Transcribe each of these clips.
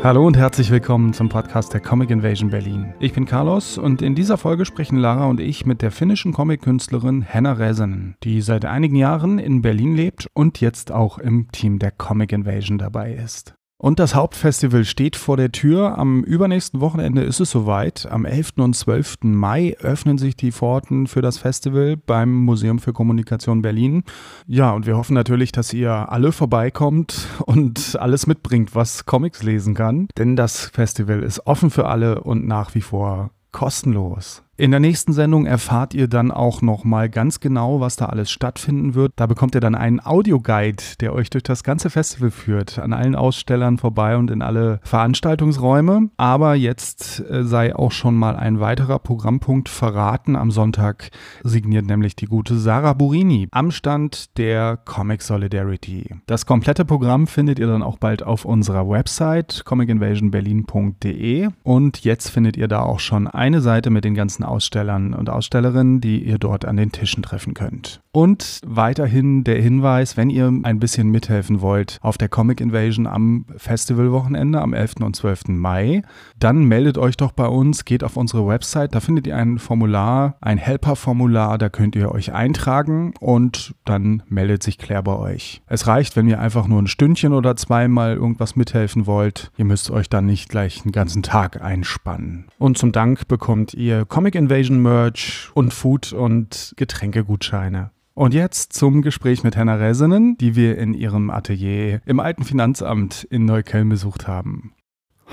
Hallo und herzlich willkommen zum Podcast der Comic Invasion Berlin. Ich bin Carlos und in dieser Folge sprechen Lara und ich mit der finnischen Comic-Künstlerin Henna Räsänen, die seit einigen Jahren in Berlin lebt und jetzt auch im Team der Comic Invasion dabei ist. Und das Hauptfestival steht vor der Tür. Am übernächsten Wochenende ist es soweit. Am 11. und 12. Mai öffnen sich die Pforten für das Festival beim Museum für Kommunikation Berlin. Ja, und wir hoffen natürlich, dass ihr alle vorbeikommt und alles mitbringt, was Comics lesen kann. Denn das Festival ist offen für alle und nach wie vor kostenlos. In der nächsten Sendung erfahrt ihr dann auch noch mal ganz genau, was da alles stattfinden wird. Da bekommt ihr dann einen Audioguide, der euch durch das ganze Festival führt, an allen Ausstellern vorbei und in alle Veranstaltungsräume. Aber jetzt äh, sei auch schon mal ein weiterer Programmpunkt verraten. Am Sonntag signiert nämlich die gute Sarah Burini am Stand der Comic Solidarity. Das komplette Programm findet ihr dann auch bald auf unserer Website comicinvasionberlin.de und jetzt findet ihr da auch schon eine Seite mit den ganzen Ausstellern und Ausstellerinnen, die ihr dort an den Tischen treffen könnt. Und weiterhin der Hinweis, wenn ihr ein bisschen mithelfen wollt auf der Comic Invasion am Festivalwochenende am 11. und 12. Mai, dann meldet euch doch bei uns, geht auf unsere Website, da findet ihr ein Formular, ein Helper-Formular, da könnt ihr euch eintragen und dann meldet sich Claire bei euch. Es reicht, wenn ihr einfach nur ein Stündchen oder zweimal irgendwas mithelfen wollt. Ihr müsst euch dann nicht gleich einen ganzen Tag einspannen. Und zum Dank bekommt ihr Comic Invasion Merch und Food- und Getränkegutscheine. Und jetzt zum Gespräch mit Henna Räsenen, die wir in ihrem Atelier im alten Finanzamt in Neukölln besucht haben.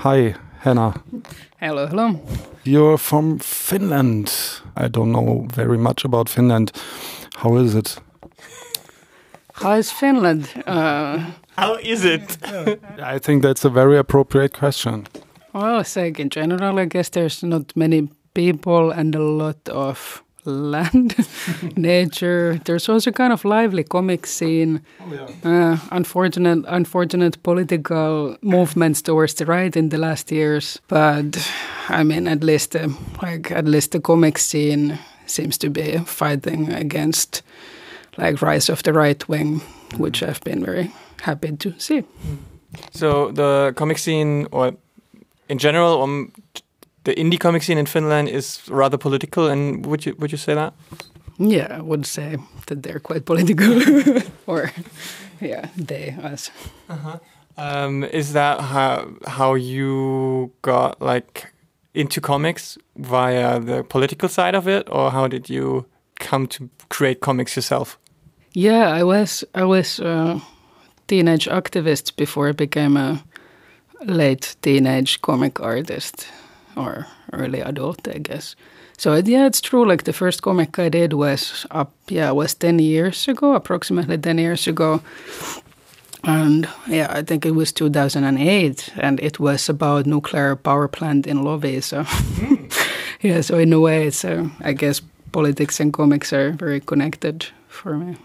Hi, Henna. Hello, hello. You're from Finland. I don't know very much about Finland. How is it? How is Finland? Uh, How is it? I think that's a very appropriate question. well, it's like in general, I guess there's not many people and a lot of land, nature. There's also kind of lively comic scene. Uh, unfortunate, unfortunate political movements towards the right in the last years. But I mean, at least, uh, like at least the comic scene seems to be fighting against like rise of the right wing, which I've been very happy to see. So the comic scene, or in general, um, the indie comic scene in Finland is rather political. And would you would you say that? Yeah, I would say that they're quite political, or yeah, they us. Uh Um, is that how how you got like into comics via the political side of it, or how did you come to create comics yourself? Yeah, I was I was a teenage activist before I became a late teenage comic artist or early adult, I guess. So yeah, it's true. Like the first comic I did was up, yeah, was ten years ago, approximately ten years ago, and yeah, I think it was 2008, and it was about nuclear power plant in Loviisa. yeah, so in a way, it's uh, I guess politics and comics are very connected for me.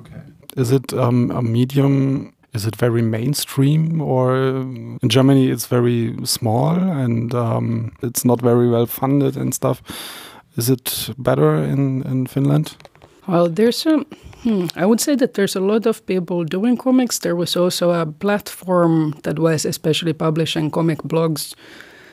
Okay, is it um, a medium? Is it very mainstream, or in Germany it's very small and um, it's not very well funded and stuff? Is it better in, in Finland? Well, there's a, hmm, I would say that there's a lot of people doing comics. There was also a platform that was especially publishing comic blogs,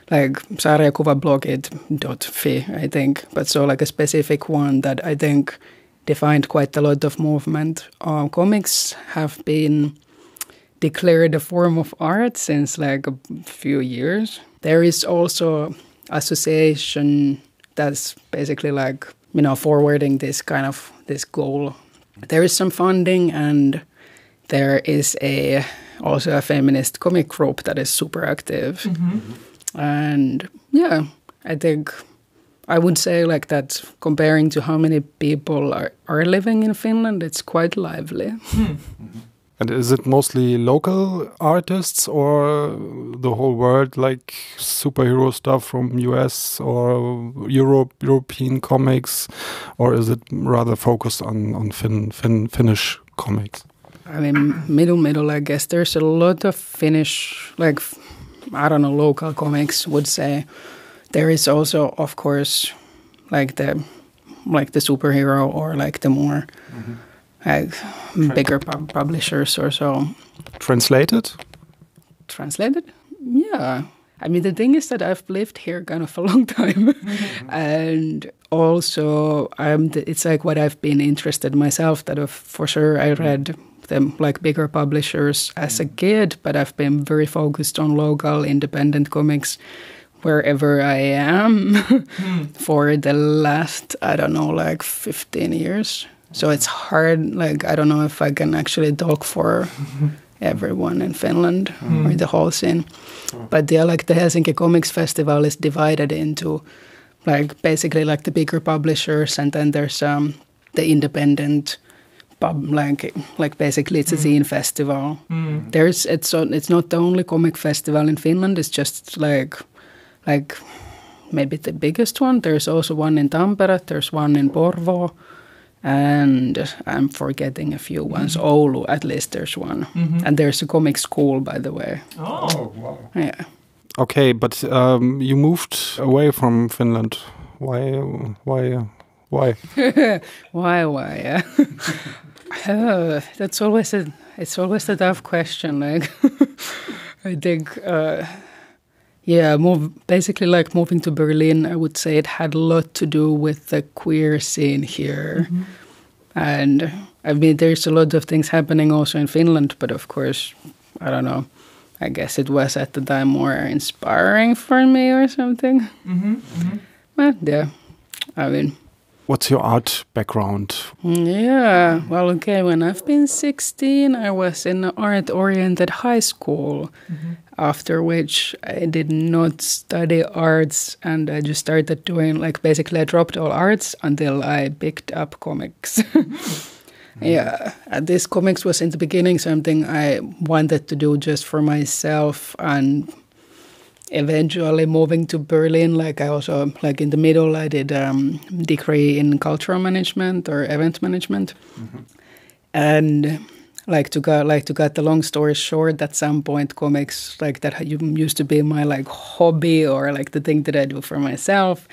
like sarjakuvablogit.fi, I think. But so like a specific one that I think defined quite a lot of movement. Uh, comics have been declared a form of art since like a few years. There is also association that's basically like you know forwarding this kind of this goal. There is some funding and there is a also a feminist comic group that is super active. Mm-hmm. And yeah, I think I would say like that comparing to how many people are, are living in Finland, it's quite lively. Hmm. Mm-hmm. And is it mostly local artists or the whole world, like superhero stuff from US or Europe, European comics, or is it rather focused on on fin, fin, Finnish comics? I mean, middle, middle, I guess. There's a lot of Finnish, like, I don't know, local comics would say. There is also, of course, like the like the superhero or like the more mm-hmm. Like bigger pub- publishers or so. Translated? Translated? Yeah. I mean, the thing is that I've lived here kind of a long time, mm-hmm. and also I'm. The, it's like what I've been interested myself. That of, for sure I mm-hmm. read them like bigger publishers as a mm-hmm. kid, but I've been very focused on local independent comics wherever I am mm. for the last I don't know like 15 years. So it's hard. Like I don't know if I can actually talk for. everyone in Finland mm. or the whole scene. But yeah, like the Helsinki Comics Festival is divided into like basically like the bigger publishers, and then there's um, the independent pub like like basically it's a mm. zine festival. Mm. There's it's it's not the only comic festival in Finland. It's just like like maybe the biggest one. There's also one in Tampere. There's one in Porvoo and I'm forgetting a few ones. Mm-hmm. Oulu, at least there's one, mm-hmm. and there's a comic school, by the way. Oh, oh wow! Yeah. Okay, but um, you moved away from Finland. Why? Why? Why? why? Why? uh, that's always a. It's always a tough question. Like, I think. Uh, yeah, move basically like moving to Berlin. I would say it had a lot to do with the queer scene here, mm-hmm. and I mean, there's a lot of things happening also in Finland. But of course, I don't know. I guess it was at the time more inspiring for me or something. Mm-hmm, mm-hmm. But yeah, I mean. What's your art background? Yeah, well, okay, when I've been 16, I was in an art oriented high school. Mm-hmm after which I did not study arts and I just started doing like basically I dropped all arts until I picked up comics. yeah, and this comics was in the beginning something I wanted to do just for myself and eventually moving to Berlin like I also like in the middle I did um degree in cultural management or event management. Mm-hmm. And like to got like to cut the long story short at some point comics like that used to be my like hobby or like the thing that i do for myself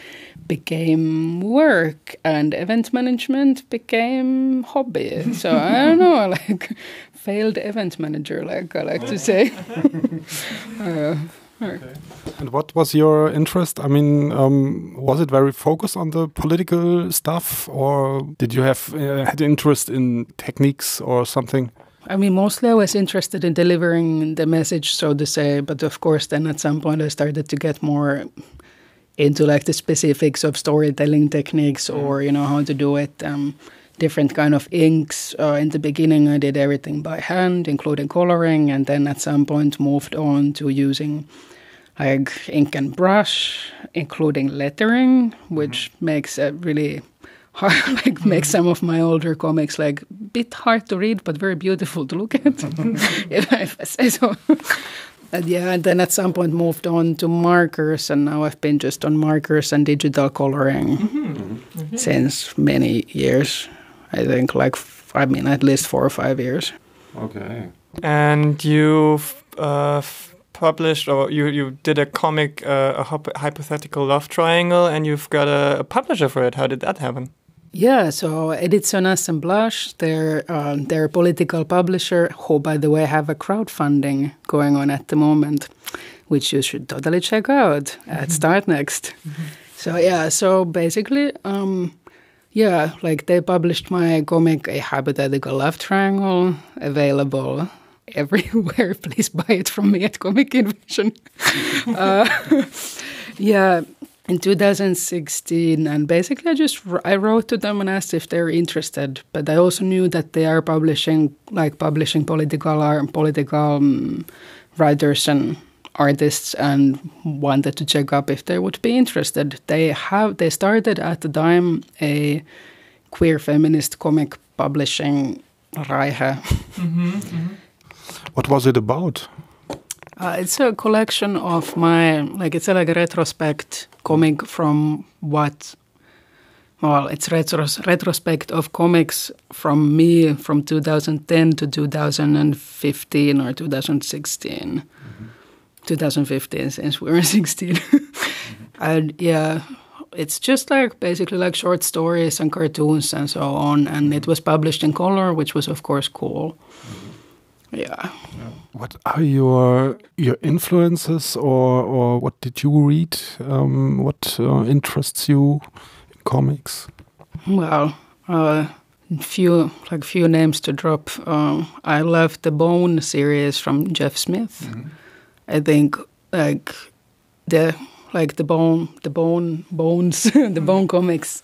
became work and event management became hobby so i don't know like failed event manager like i like to say uh, Okay. And what was your interest? I mean, um, was it very focused on the political stuff, or did you have uh, had interest in techniques or something? I mean, mostly I was interested in delivering the message, so to say. But of course, then at some point I started to get more into like the specifics of storytelling techniques mm. or you know how to do it. Um, different kind of inks. Uh, in the beginning, I did everything by hand, including coloring, and then at some point moved on to using like ink and brush, including lettering, which mm-hmm. makes a really hard, like make some of my older comics like a bit hard to read but very beautiful to look at if I say so. and yeah, and then at some point moved on to markers, and now I've been just on markers and digital coloring mm-hmm. Mm-hmm. since many years. I think like I mean at least four or five years. Okay. And you've uh, published or you, you did a comic, uh, a hypothetical love triangle, and you've got a, a publisher for it. How did that happen? Yeah, so Edition Assemblage, their uh, their political publisher, who by the way have a crowdfunding going on at the moment, which you should totally check out at mm-hmm. Startnext. Mm-hmm. So yeah, so basically, um, yeah, like they published my comic, A Hypothetical Love Triangle, available everywhere. Please buy it from me at Comic Invasion. uh, yeah, in 2016 and basically i just i wrote to them and asked if they're interested but i also knew that they are publishing like publishing political art political um, writers and artists and wanted to check up if they would be interested they have they started at the time a queer feminist comic publishing Raihe. Mm-hmm, mm-hmm. what was it about uh, it's a collection of my like it's a, like a retrospect comic from what well, it's retros- retrospect of comics from me from 2010 to 2015 or 2016. 2015 since we were 16. and yeah, it's just like basically like short stories and cartoons and so on. And it was published in color, which was of course cool. Yeah. What are your your influences, or or what did you read? Um, what uh, interests you in comics? Well, uh, few like few names to drop. Um, I love the Bone series from Jeff Smith. Mm -hmm. I think like the like the bone the bone bones the bone comics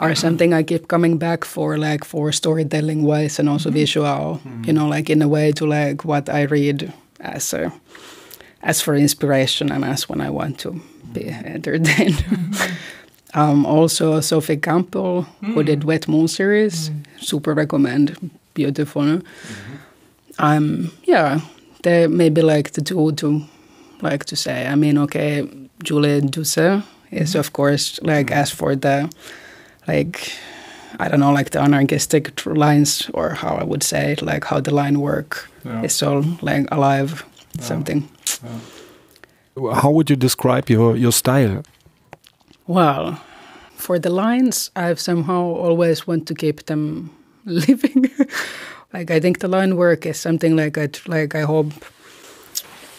are something I keep coming back for, like for storytelling wise and also mm-hmm. visual. Mm-hmm. You know, like in a way to like what I read as a as for inspiration and as when I want to be entertained. Mm-hmm. um, also, Sophie Campbell, mm. who did Wet Moon series, mm. super recommend, beautiful. Mm-hmm. Um, yeah, they maybe like the two to like to say. I mean, okay, Julie Doucet is mm-hmm. of course like mm-hmm. as for the like I don't know, like the anarchistic lines, or how I would say it, like how the line work yeah. is so like alive, yeah. something. Yeah. How would you describe your your style? Well, for the lines, I've somehow always want to keep them living. Like I think the line work is something like I like I hope.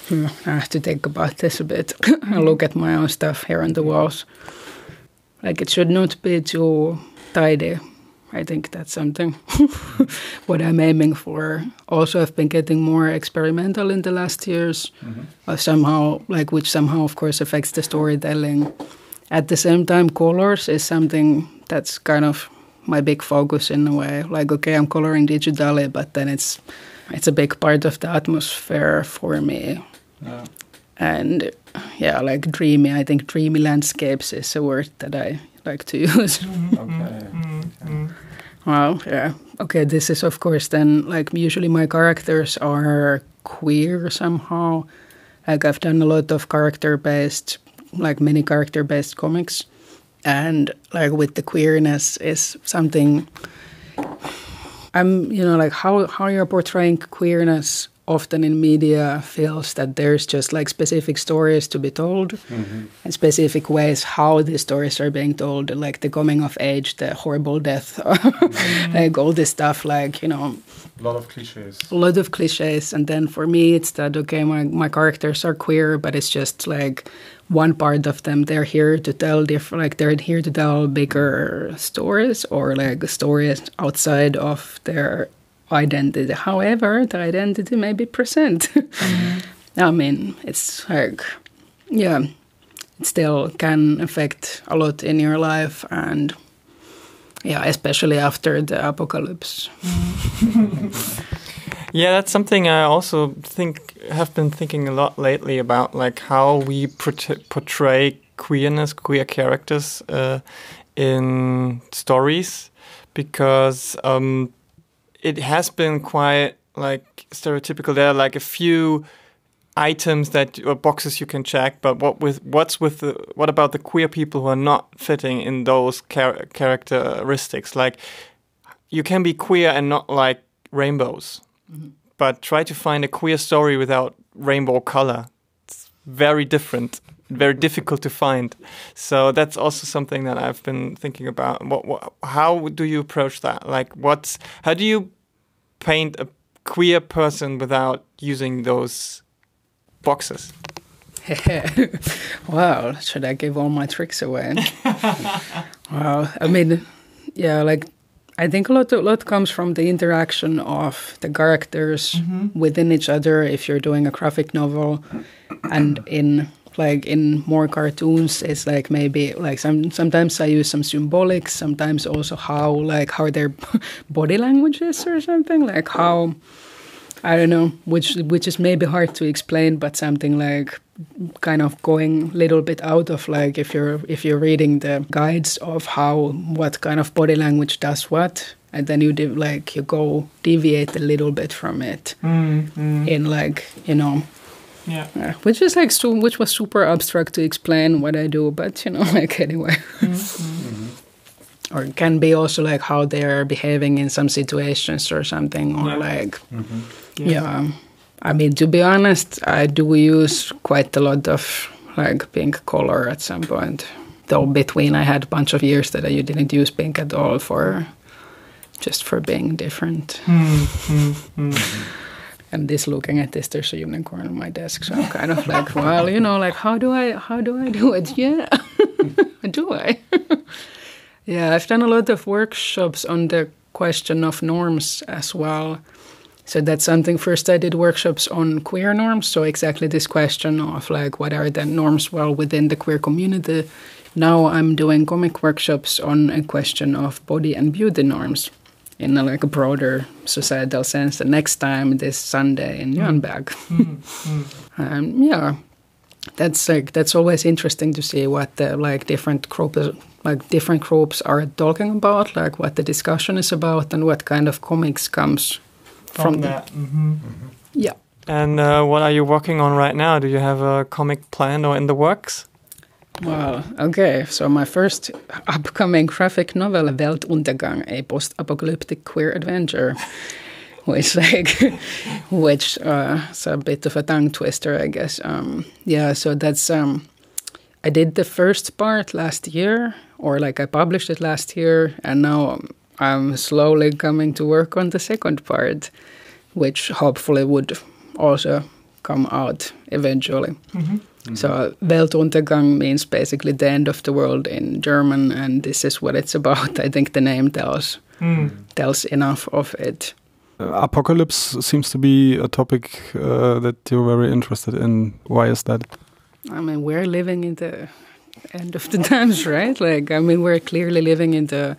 Hmm, I have to think about this a bit. I look at my own stuff here on the walls. Like it should not be too tidy. I think that's something what I'm aiming for. Also, I've been getting more experimental in the last years, mm-hmm. uh, somehow, like which somehow, of course, affects the storytelling. At the same time, colors is something that's kind of my big focus in a way. Like, okay, I'm coloring digitally, but then it's it's a big part of the atmosphere for me. Yeah. And yeah, like dreamy. I think dreamy landscapes is a word that I like to use. Mm-hmm. okay. Mm-hmm. Well, yeah. Okay, this is of course then like usually my characters are queer somehow. Like I've done a lot of character based, like many character based comics, and like with the queerness is something. I'm, you know, like how how you're portraying queerness often in media feels that there's just like specific stories to be told mm-hmm. and specific ways how these stories are being told like the coming of age the horrible death mm-hmm. like all this stuff like you know a lot of cliches a lot of cliches and then for me it's that okay my, my characters are queer but it's just like one part of them they're here to tell different like they're here to tell bigger stories or like stories outside of their identity. However, the identity may be present. Mm-hmm. I mean, it's like, yeah, it still can affect a lot in your life, and yeah, especially after the apocalypse. yeah, that's something I also think have been thinking a lot lately about, like how we portray queerness, queer characters uh, in stories, because. Um, it has been quite like stereotypical. There are like a few items that or boxes you can check, but what with what's with the what about the queer people who are not fitting in those char characteristics? Like you can be queer and not like rainbows, but try to find a queer story without rainbow color. It's very different very difficult to find. So that's also something that I've been thinking about. What, what, how do you approach that? Like, what's how do you paint a queer person without using those boxes? wow, should I give all my tricks away? wow, I mean, yeah, like I think a lot, a lot comes from the interaction of the characters mm -hmm. within each other. If you're doing a graphic novel, and in like in more cartoons it's like maybe like some sometimes i use some symbolics sometimes also how like how their body language is or something like how i don't know which which is maybe hard to explain but something like kind of going a little bit out of like if you're if you're reading the guides of how what kind of body language does what and then you do like you go deviate a little bit from it mm, mm. in like you know yeah. yeah. Which is like so, which was super abstract to explain what I do, but you know, like anyway. Mm-hmm. Or it can be also like how they're behaving in some situations or something, or Yeah. like mm-hmm. yeah. I mean, to be honest, I do use quite a lot of like pink color at some point. Though between I had a bunch of years that I didn't use pink at all for just for being different. Mm-hmm. And this looking at this, there's a unicorn on my desk, so I'm kind of like, well, you know, like how do I how do I do it? Yeah, do I? yeah, I've done a lot of workshops on the question of norms as well. So that's something. First, I did workshops on queer norms. So exactly this question of like what are the norms well within the queer community. Now I'm doing comic workshops on a question of body and beauty norms in a, like a broader societal sense. The next time this Sunday in hmm. Nürnberg. Hmm. Hmm. um, yeah, that's like that's always interesting to see what the like different groups like different groups are talking about, like what the discussion is about, and what kind of comics comes from, the- that. hmm Yeah. And uh, what are you working on right now? Do you have a comic planned or in the works? Well, okay. So my first upcoming graphic novel, Weltuntergang, a post-apocalyptic queer adventure, which like, which uh, is a bit of a tongue twister, I guess. Um, yeah. So that's um, I did the first part last year, or like I published it last year, and now I'm slowly coming to work on the second part, which hopefully would also come out eventually. So Weltuntergang means basically the end of the world in German, and this is what it's about. I think the name tells tells enough of it. Uh, apocalypse seems to be a topic uh, that you're very interested in. Why is that? I mean, we're living in the end of the times, right? Like, I mean, we're clearly living in the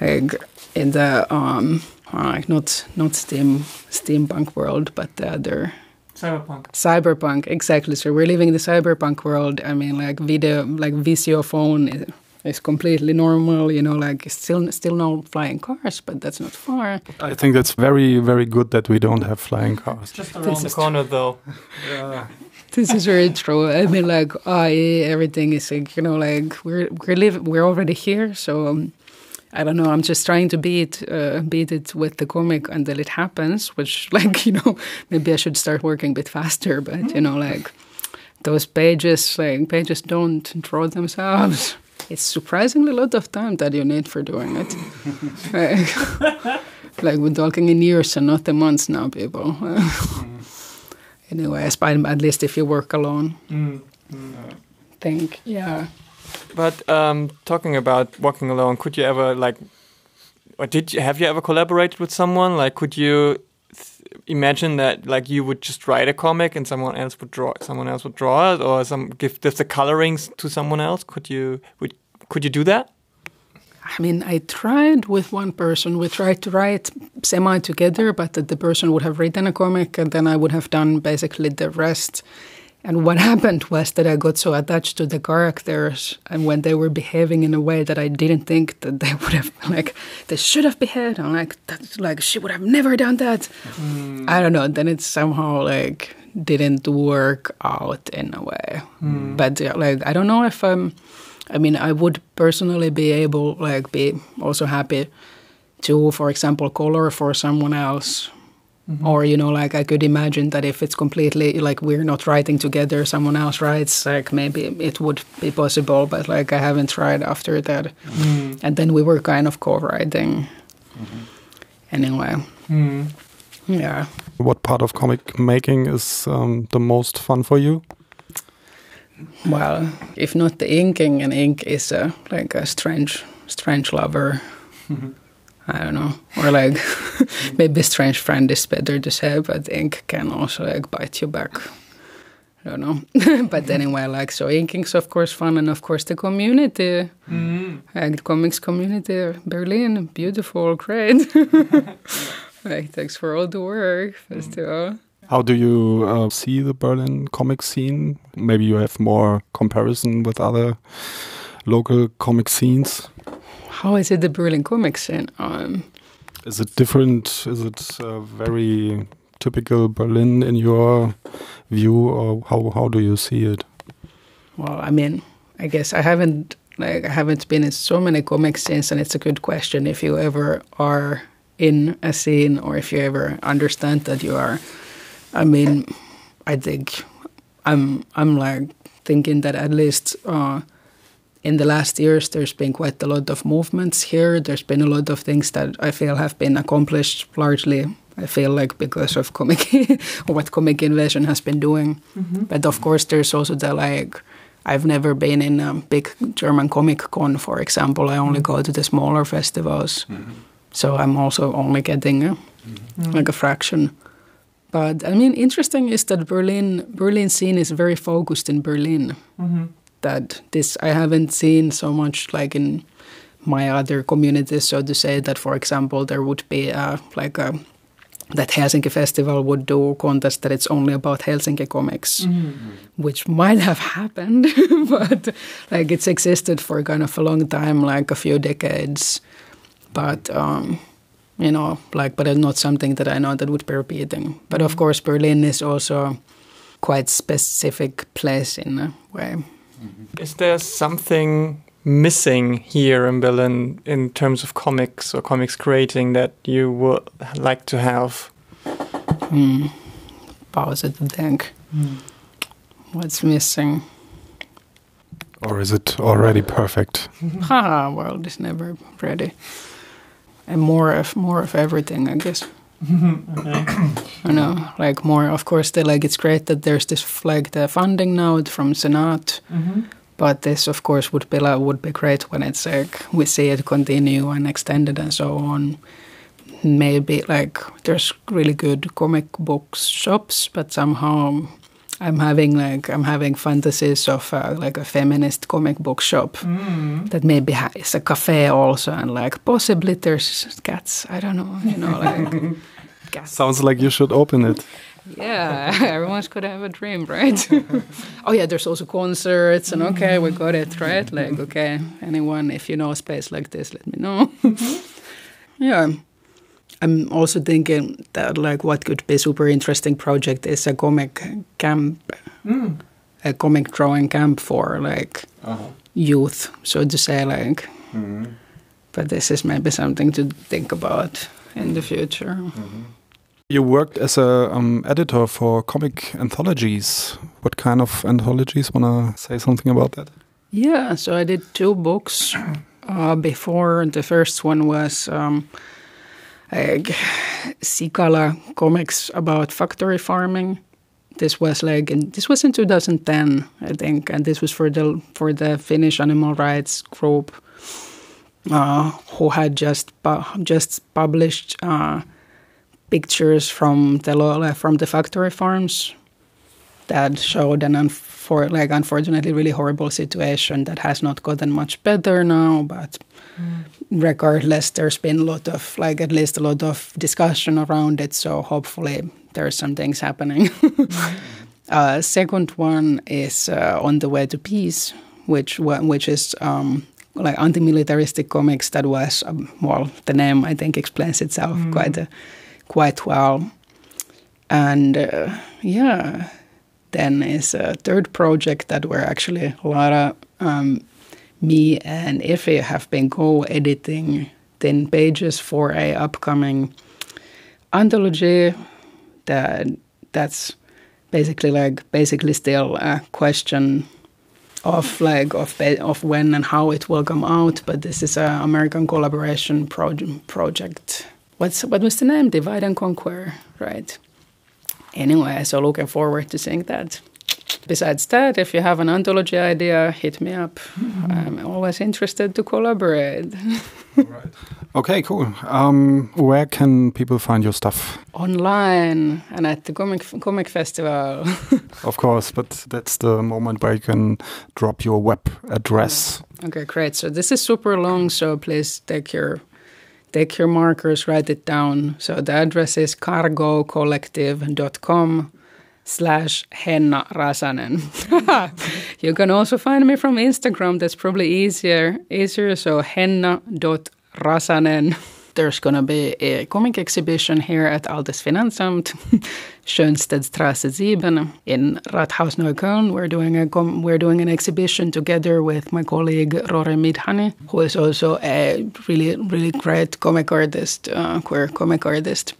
like in the um like not not steam steampunk world, but the other Cyberpunk. cyberpunk exactly. So we're living in the cyberpunk world. I mean, like video, like VCO phone is, is completely normal. You know, like still still no flying cars, but that's not far. I think that's very, very good that we don't have flying cars. Just This around the is corner, though. This is very true. I mean, like, I everything is like you know, like we're we're living, we're already here. So um, I don't know. I'm just trying to beat uh, beat it with the comic until it happens. Which, like, you know, maybe I should start working a bit faster. But you know, like those pages, like pages don't draw themselves. It's surprisingly a lot of time that you need for doing it. like, like we're talking in years and not in months now, people. anyway, but at least if you work alone, think yeah. But um, talking about working alone, could you ever like, or did you have you ever collaborated with someone? Like, could you th- imagine that like you would just write a comic and someone else would draw, someone else would draw it, or some give give the colorings to someone else? Could you would could you do that? I mean, I tried with one person. We tried to write semi together, but the person would have written a comic, and then I would have done basically the rest. And what happened was that I got so attached to the characters, and when they were behaving in a way that I didn't think that they would have, like, they should have behaved. I'm like, that's like she would have never done that. Hmm. I don't know. Then it somehow like didn't work out in a way. Hmm. But yeah, like, I don't know if I'm. I mean, I would personally be able, like, be also happy to, for example, color for someone else. Mm-hmm. Or, you know, like I could imagine that if it's completely like we're not writing together, someone else writes, like maybe it would be possible, but like I haven't tried after that. Mm-hmm. And then we were kind of co writing. Mm-hmm. Anyway, yeah. What part of comic making is um, the most fun for you? Well, if not the inking, and ink is a, like a strange, strange lover. I don't know, or like maybe strange friend is better to say, but ink can also like bite you back. I don't know, but anyway, like so, inking's of course fun, and of course the community, like the comics community, Berlin, beautiful, great. like thanks for all the work, festival. How do you uh, see the Berlin comic scene? Maybe you have more comparison with other local comic scenes. How is it the Berlin comic scene? Um, Is it different? Is it uh, very typical Berlin in your view, or how how do you see it? Well, I mean, I guess I haven't like I haven't been in so many comic scenes, and it's a good question if you ever are in a scene or if you ever understand that you are. I mean, I think I'm I'm like thinking that at least uh, in the last years there's been quite a lot of movements here. There's been a lot of things that I feel have been accomplished largely. I feel like because of comic what comic invasion has been doing, mm-hmm. but of course there's also the like. I've never been in a big German comic con, for example. I only mm-hmm. go to the smaller festivals, mm-hmm. so I'm also only getting a, mm-hmm. like a fraction. But I mean, interesting is that Berlin Berlin scene is very focused in Berlin. That this I haven't seen so much like in my other communities. So to say that, for example, there would be a, like a that Helsinki Festival would do a contest that it's only about Helsinki comics, mm-hmm. which might have happened, but like it's existed for kind of a long time, like a few decades. But um, you know, like, but it's not something that I know that would be repeating. But of mm-hmm. course, Berlin is also quite specific place in a way. Mm-hmm. Is there something missing here in Berlin in terms of comics or comics creating that you would like to have? Mm. Pause to think. Mm. What's missing? Or is it already perfect? Ha, world is never ready and more of more of everything, I guess. Okay. I know, like more. Of course, they like it's great that there's this like the funding now from Senate, mm-hmm. but this, of course, would be like, would be great when it's like we see it continue and extended and so on. Maybe like there's really good comic book shops, but somehow I'm having like I'm having fantasies of uh, like a feminist comic book shop mm. that maybe has a cafe also, and like possibly there's cats. I don't know, you know, like cats. Sounds like you should open it. Yeah, everyone's could have a dream, right? oh yeah, there's also concerts, and okay, we got it right. Like okay, anyone, if you know a space like this, let me know. yeah. I'm also thinking that like what could be super interesting project is a comic camp, mm. a comic drawing camp for like uh-huh. youth, so to say, like. Mm-hmm. But this is maybe something to think about in the future. Mm-hmm. You worked as a um, editor for comic anthologies. What kind of anthologies? Wanna say something about that? Yeah, so I did two books uh, before. The first one was. Um, like Sikala comics about factory farming. This was like in, this was in 2010, I think, and this was for the for the Finnish animal rights group uh, who had just pu- just published uh, pictures from the from the factory farms that showed an unfor- like unfortunately really horrible situation that has not gotten much better now, but mm regardless, there's been a lot of, like, at least a lot of discussion around it. So hopefully, there's some things happening. uh, second one is uh, on the way to peace, which which is um, like anti-militaristic comics. That was um, well, the name I think explains itself mm. quite uh, quite well. And uh, yeah, then is a third project that were actually Lara, um, me and Effie have been co-editing 10 pages for a upcoming anthology that that's basically like basically still a question of like of of when and how it will come out but this is an american collaboration pro- project what's what was the name divide and conquer right anyway so looking forward to seeing that Besides that, if you have an anthology idea, hit me up. Mm-hmm. I'm always interested to collaborate. right. Okay, cool. Um, where can people find your stuff? Online and at the comic comic festival. of course, but that's the moment where you can drop your web address. Okay, great. So this is super long, so please take your take your markers, write it down. So the address is cargocollective.com slash Henna Rasanen. you can also find me from Instagram. That's probably easier. Easier. So henna.rasanen. there's going to be a comic exhibition here at Altes Finanzamt, Schönstedtstraße 7 in Rathaus Neukölln. We're doing a we're doing an exhibition together with my colleague Rory Midhani, who is also a really really great comic artist, uh, queer comic artist.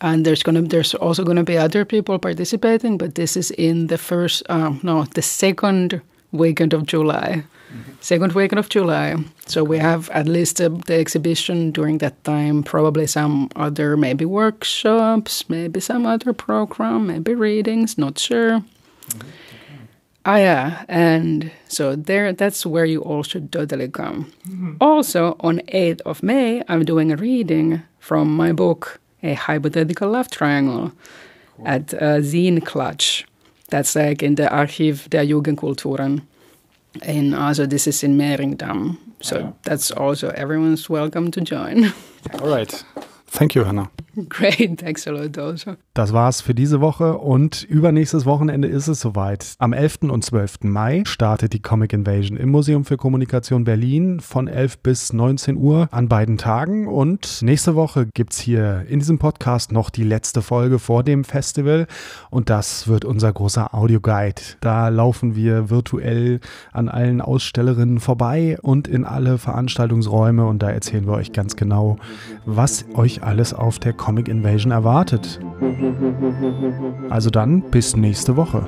And there's gonna there's also gonna be other people participating, but this is in the first uh, no the second weekend of July second weekend of July. So we have at least uh, the exhibition during that time, probably some other maybe workshops, maybe some other program, maybe readings, not sure. Mm-hmm. Ah, yeah, and so there, that's where you all should totally come. Mm-hmm. Also, on 8th of May, I'm doing a reading from my book, A Hypothetical Love Triangle, cool. at uh, Zine Clutch. That's like in the Archiv der Jugendkulturen in also this is in Mehringdamm. So yeah. that's also everyone's welcome to join. All right. Thank you, Hannah. Great, thanks a lot also. Das war's für diese Woche und übernächstes Wochenende ist es soweit. Am 11. und 12. Mai startet die Comic Invasion im Museum für Kommunikation Berlin von 11 bis 19 Uhr an beiden Tagen und nächste Woche gibt's hier in diesem Podcast noch die letzte Folge vor dem Festival und das wird unser großer Audioguide. Da laufen wir virtuell an allen Ausstellerinnen vorbei und in alle Veranstaltungsräume und da erzählen wir euch ganz genau, was alles auf der Comic Invasion erwartet. Also dann bis nächste Woche.